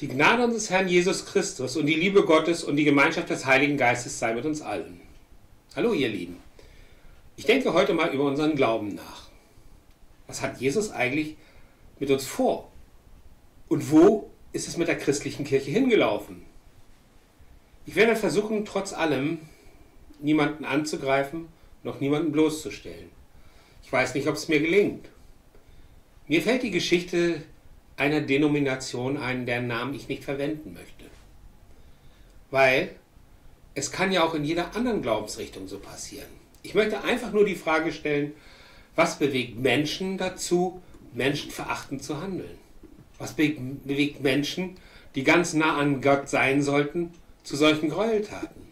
Die Gnade unseres Herrn Jesus Christus und die Liebe Gottes und die Gemeinschaft des Heiligen Geistes sei mit uns allen. Hallo ihr Lieben. Ich denke heute mal über unseren Glauben nach. Was hat Jesus eigentlich mit uns vor? Und wo ist es mit der christlichen Kirche hingelaufen? Ich werde versuchen, trotz allem niemanden anzugreifen, noch niemanden bloßzustellen. Ich weiß nicht, ob es mir gelingt. Mir fällt die Geschichte einer Denomination ein, deren Namen ich nicht verwenden möchte. Weil es kann ja auch in jeder anderen Glaubensrichtung so passieren. Ich möchte einfach nur die Frage stellen, was bewegt Menschen dazu, menschenverachtend zu handeln? Was bewegt Menschen, die ganz nah an Gott sein sollten, zu solchen Gräueltaten?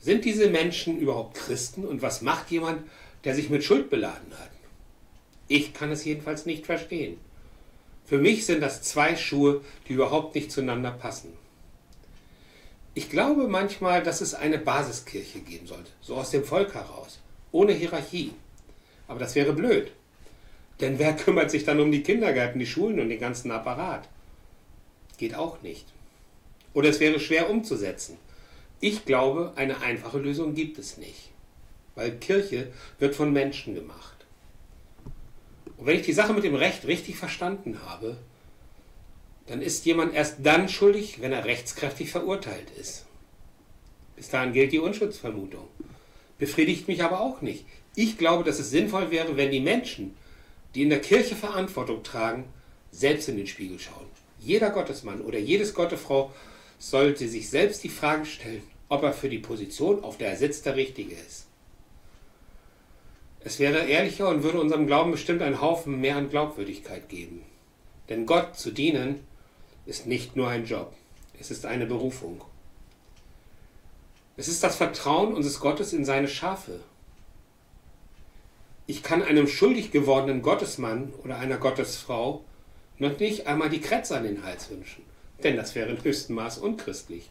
Sind diese Menschen überhaupt Christen und was macht jemand, der sich mit Schuld beladen hat? Ich kann es jedenfalls nicht verstehen. Für mich sind das zwei Schuhe, die überhaupt nicht zueinander passen. Ich glaube manchmal, dass es eine Basiskirche geben sollte, so aus dem Volk heraus, ohne Hierarchie. Aber das wäre blöd. Denn wer kümmert sich dann um die Kindergärten, die Schulen und den ganzen Apparat? Geht auch nicht. Oder es wäre schwer umzusetzen. Ich glaube, eine einfache Lösung gibt es nicht. Weil Kirche wird von Menschen gemacht. Wenn ich die Sache mit dem Recht richtig verstanden habe, dann ist jemand erst dann schuldig, wenn er rechtskräftig verurteilt ist. Bis dahin gilt die Unschuldsvermutung. Befriedigt mich aber auch nicht. Ich glaube, dass es sinnvoll wäre, wenn die Menschen, die in der Kirche Verantwortung tragen, selbst in den Spiegel schauen. Jeder Gottesmann oder jedes Gottesfrau sollte sich selbst die Frage stellen, ob er für die Position, auf der er sitzt, der Richtige ist. Es wäre ehrlicher und würde unserem Glauben bestimmt einen Haufen mehr an Glaubwürdigkeit geben. Denn Gott zu dienen ist nicht nur ein Job, es ist eine Berufung. Es ist das Vertrauen unseres Gottes in seine Schafe. Ich kann einem schuldig gewordenen Gottesmann oder einer Gottesfrau noch nicht einmal die Kretze an den Hals wünschen, denn das wäre in höchstem Maß unchristlich.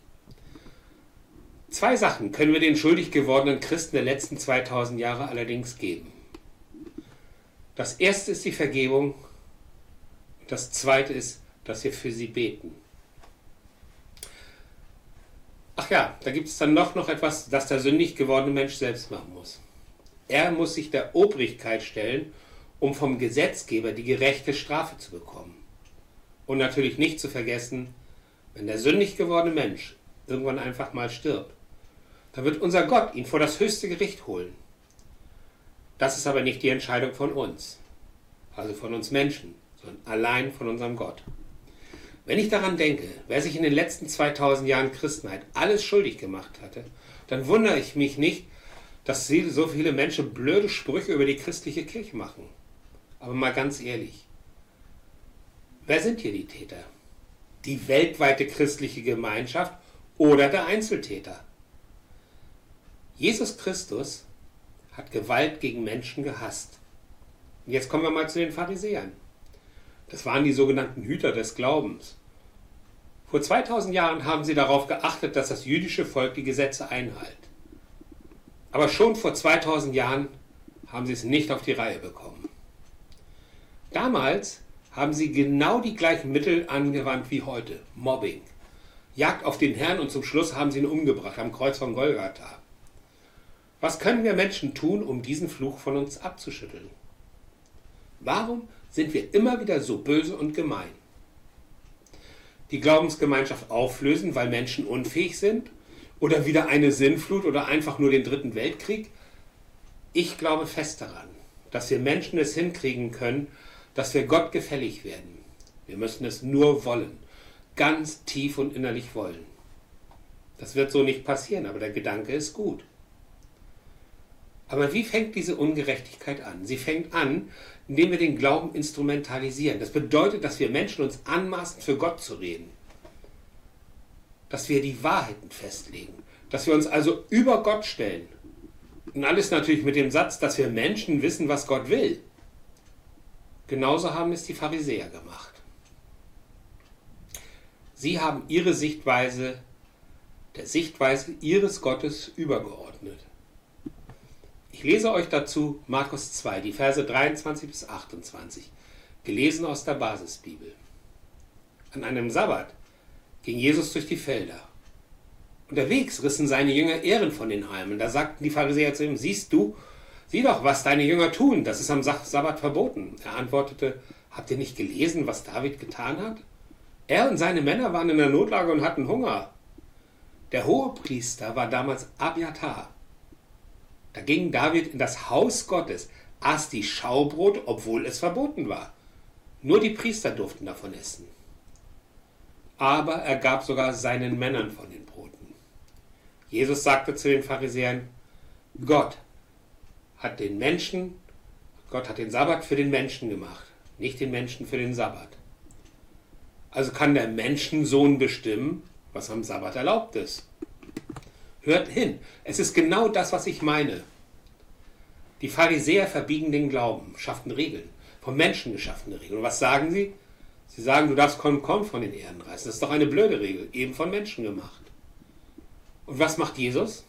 Zwei Sachen können wir den schuldig gewordenen Christen der letzten 2000 Jahre allerdings geben. Das erste ist die Vergebung. Das zweite ist, dass wir für sie beten. Ach ja, da gibt es dann noch, noch etwas, das der sündig gewordene Mensch selbst machen muss. Er muss sich der Obrigkeit stellen, um vom Gesetzgeber die gerechte Strafe zu bekommen. Und natürlich nicht zu vergessen, wenn der sündig gewordene Mensch irgendwann einfach mal stirbt, da wird unser Gott ihn vor das höchste Gericht holen. Das ist aber nicht die Entscheidung von uns, also von uns Menschen, sondern allein von unserem Gott. Wenn ich daran denke, wer sich in den letzten 2000 Jahren Christenheit alles schuldig gemacht hatte, dann wundere ich mich nicht, dass so viele Menschen blöde Sprüche über die christliche Kirche machen. Aber mal ganz ehrlich, wer sind hier die Täter? Die weltweite christliche Gemeinschaft oder der Einzeltäter? Jesus Christus hat Gewalt gegen Menschen gehasst. Und jetzt kommen wir mal zu den Pharisäern. Das waren die sogenannten Hüter des Glaubens. Vor 2000 Jahren haben sie darauf geachtet, dass das jüdische Volk die Gesetze einhält. Aber schon vor 2000 Jahren haben sie es nicht auf die Reihe bekommen. Damals haben sie genau die gleichen Mittel angewandt wie heute. Mobbing. Jagd auf den Herrn und zum Schluss haben sie ihn umgebracht am Kreuz von Golgatha. Was können wir Menschen tun, um diesen Fluch von uns abzuschütteln? Warum sind wir immer wieder so böse und gemein? Die Glaubensgemeinschaft auflösen, weil Menschen unfähig sind? Oder wieder eine Sinnflut oder einfach nur den dritten Weltkrieg? Ich glaube fest daran, dass wir Menschen es hinkriegen können, dass wir Gott gefällig werden. Wir müssen es nur wollen, ganz tief und innerlich wollen. Das wird so nicht passieren, aber der Gedanke ist gut. Aber wie fängt diese Ungerechtigkeit an? Sie fängt an, indem wir den Glauben instrumentalisieren. Das bedeutet, dass wir Menschen uns anmaßen, für Gott zu reden. Dass wir die Wahrheiten festlegen. Dass wir uns also über Gott stellen. Und alles natürlich mit dem Satz, dass wir Menschen wissen, was Gott will. Genauso haben es die Pharisäer gemacht. Sie haben ihre Sichtweise der Sichtweise ihres Gottes übergeordnet. Ich lese euch dazu Markus 2, die Verse 23 bis 28, gelesen aus der Basisbibel. An einem Sabbat ging Jesus durch die Felder. Unterwegs rissen seine Jünger Ehren von den Halmen. Da sagten die Pharisäer zu ihm, siehst du, sieh doch, was deine Jünger tun, das ist am Sabbat verboten. Er antwortete, habt ihr nicht gelesen, was David getan hat? Er und seine Männer waren in der Notlage und hatten Hunger. Der Hohepriester war damals Abiatar. Da ging David in das Haus Gottes, aß die Schaubrot, obwohl es verboten war. Nur die Priester durften davon essen. Aber er gab sogar seinen Männern von den Broten. Jesus sagte zu den Pharisäern, Gott hat den Menschen, Gott hat den Sabbat für den Menschen gemacht, nicht den Menschen für den Sabbat. Also kann der Menschensohn bestimmen, was am Sabbat erlaubt ist. Hört hin, es ist genau das, was ich meine. Die Pharisäer verbiegen den Glauben, schaffen Regeln, vom Menschen geschaffene Regeln. Und was sagen sie? Sie sagen, du darfst kaum von den Erden reißen. Das ist doch eine blöde Regel, eben von Menschen gemacht. Und was macht Jesus?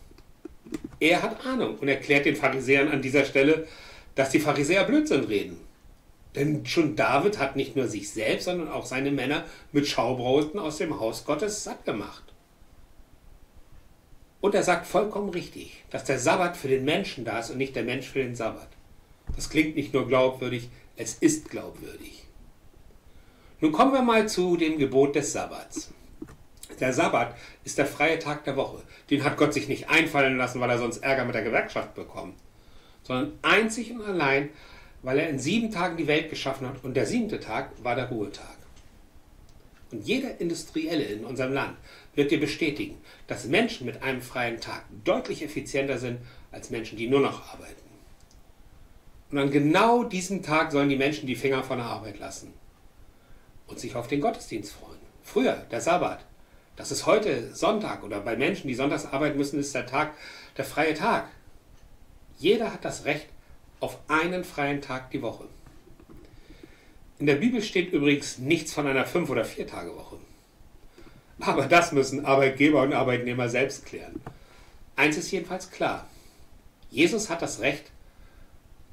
Er hat Ahnung und erklärt den Pharisäern an dieser Stelle, dass die Pharisäer Blödsinn reden. Denn schon David hat nicht nur sich selbst, sondern auch seine Männer mit Schaubroten aus dem Haus Gottes satt gemacht. Und er sagt vollkommen richtig, dass der Sabbat für den Menschen da ist und nicht der Mensch für den Sabbat. Das klingt nicht nur glaubwürdig, es ist glaubwürdig. Nun kommen wir mal zu dem Gebot des Sabbats. Der Sabbat ist der freie Tag der Woche. Den hat Gott sich nicht einfallen lassen, weil er sonst Ärger mit der Gewerkschaft bekommt, sondern einzig und allein, weil er in sieben Tagen die Welt geschaffen hat und der siebte Tag war der Ruhetag. Und jeder Industrielle in unserem Land wird dir bestätigen, dass Menschen mit einem freien Tag deutlich effizienter sind als Menschen, die nur noch arbeiten. Und an genau diesem Tag sollen die Menschen die Finger von der Arbeit lassen und sich auf den Gottesdienst freuen. Früher, der Sabbat, das ist heute Sonntag oder bei Menschen, die sonntags arbeiten müssen, ist der Tag der freie Tag. Jeder hat das Recht auf einen freien Tag die Woche. In der Bibel steht übrigens nichts von einer Fünf- oder Vier-Tage-Woche. Aber das müssen Arbeitgeber und Arbeitnehmer selbst klären. Eins ist jedenfalls klar. Jesus hat das Recht,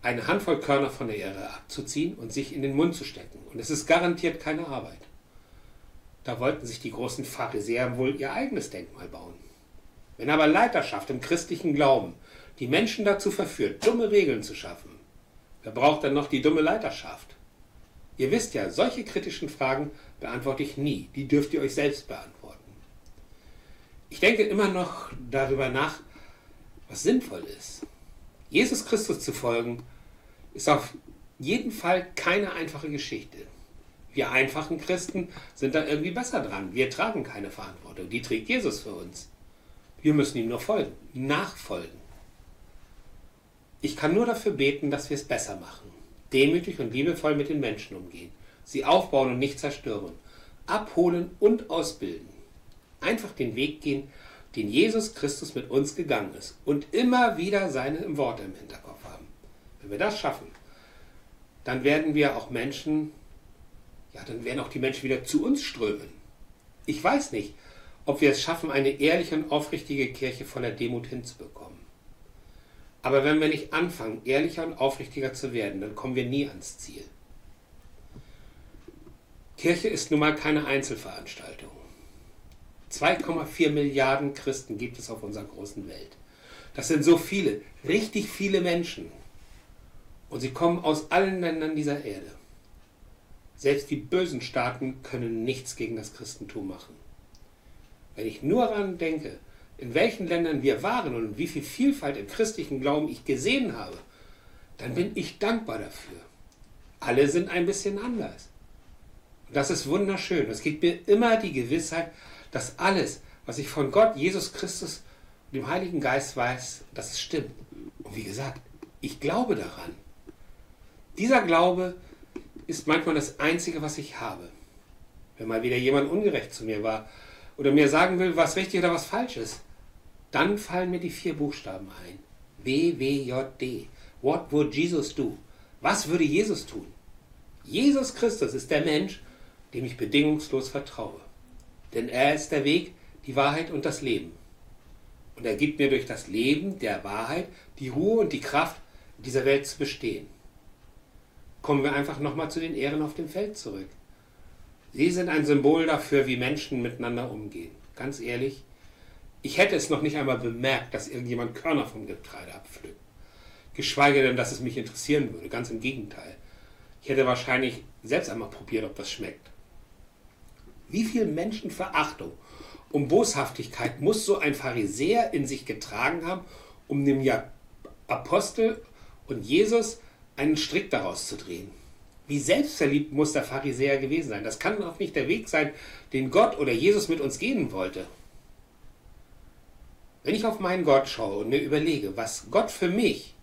eine Handvoll Körner von der Erde abzuziehen und sich in den Mund zu stecken. Und es ist garantiert keine Arbeit. Da wollten sich die großen Pharisäer wohl ihr eigenes Denkmal bauen. Wenn aber Leiterschaft im christlichen Glauben die Menschen dazu verführt, dumme Regeln zu schaffen, wer braucht dann noch die dumme Leiterschaft? Ihr wisst ja, solche kritischen Fragen beantworte ich nie. Die dürft ihr euch selbst beantworten. Ich denke immer noch darüber nach, was sinnvoll ist. Jesus Christus zu folgen, ist auf jeden Fall keine einfache Geschichte. Wir einfachen Christen sind da irgendwie besser dran. Wir tragen keine Verantwortung. Die trägt Jesus für uns. Wir müssen ihm nur folgen, nachfolgen. Ich kann nur dafür beten, dass wir es besser machen. Demütig und liebevoll mit den Menschen umgehen. Sie aufbauen und nicht zerstören. Abholen und ausbilden. Einfach den Weg gehen, den Jesus Christus mit uns gegangen ist. Und immer wieder seine Worte im Hinterkopf haben. Wenn wir das schaffen, dann werden wir auch Menschen, ja, dann werden auch die Menschen wieder zu uns strömen. Ich weiß nicht, ob wir es schaffen, eine ehrliche und aufrichtige Kirche voller Demut hinzubekommen. Aber wenn wir nicht anfangen, ehrlicher und aufrichtiger zu werden, dann kommen wir nie ans Ziel. Kirche ist nun mal keine Einzelveranstaltung. 2,4 Milliarden Christen gibt es auf unserer großen Welt. Das sind so viele, richtig viele Menschen. Und sie kommen aus allen Ländern dieser Erde. Selbst die bösen Staaten können nichts gegen das Christentum machen. Wenn ich nur daran denke, in welchen Ländern wir waren und wie viel Vielfalt im christlichen Glauben ich gesehen habe, dann bin ich dankbar dafür. Alle sind ein bisschen anders. Und das ist wunderschön. Es gibt mir immer die Gewissheit, dass alles, was ich von Gott, Jesus Christus und dem Heiligen Geist weiß, dass es stimmt. Und wie gesagt, ich glaube daran. Dieser Glaube ist manchmal das Einzige, was ich habe. Wenn mal wieder jemand ungerecht zu mir war oder mir sagen will, was richtig oder was falsch ist, dann fallen mir die vier Buchstaben ein. W, W, J, D. What would Jesus do? Was würde Jesus tun? Jesus Christus ist der Mensch, dem ich bedingungslos vertraue. Denn er ist der Weg, die Wahrheit und das Leben. Und er gibt mir durch das Leben der Wahrheit die Ruhe und die Kraft, in dieser Welt zu bestehen. Kommen wir einfach nochmal zu den Ehren auf dem Feld zurück. Sie sind ein Symbol dafür, wie Menschen miteinander umgehen. Ganz ehrlich, ich hätte es noch nicht einmal bemerkt, dass irgendjemand Körner vom Getreide abpflückt. Geschweige denn, dass es mich interessieren würde. Ganz im Gegenteil. Ich hätte wahrscheinlich selbst einmal probiert, ob das schmeckt. Wie viel Menschenverachtung und Boshaftigkeit muss so ein Pharisäer in sich getragen haben, um dem Apostel und Jesus einen Strick daraus zu drehen? Wie selbstverliebt muss der Pharisäer gewesen sein? Das kann doch nicht der Weg sein, den Gott oder Jesus mit uns gehen wollte. Wenn ich auf meinen Gott schaue und mir überlege, was Gott für mich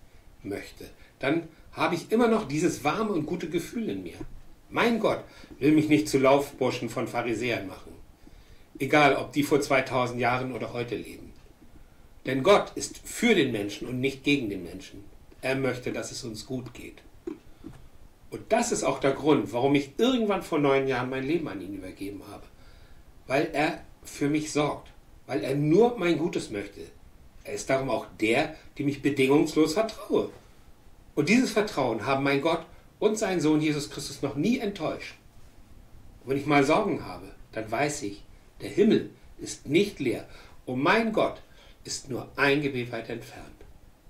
möchte, dann habe ich immer noch dieses warme und gute Gefühl in mir. Mein Gott will mich nicht zu Laufburschen von Pharisäern machen. Egal, ob die vor 2000 Jahren oder heute leben. Denn Gott ist für den Menschen und nicht gegen den Menschen. Er möchte, dass es uns gut geht. Und das ist auch der Grund, warum ich irgendwann vor neun Jahren mein Leben an ihn übergeben habe. Weil er für mich sorgt weil er nur mein Gutes möchte. Er ist darum auch der, dem ich bedingungslos vertraue. Und dieses Vertrauen haben mein Gott und sein Sohn Jesus Christus noch nie enttäuscht. Und wenn ich mal Sorgen habe, dann weiß ich, der Himmel ist nicht leer und mein Gott ist nur ein Gebet weit entfernt.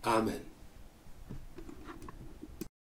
Amen.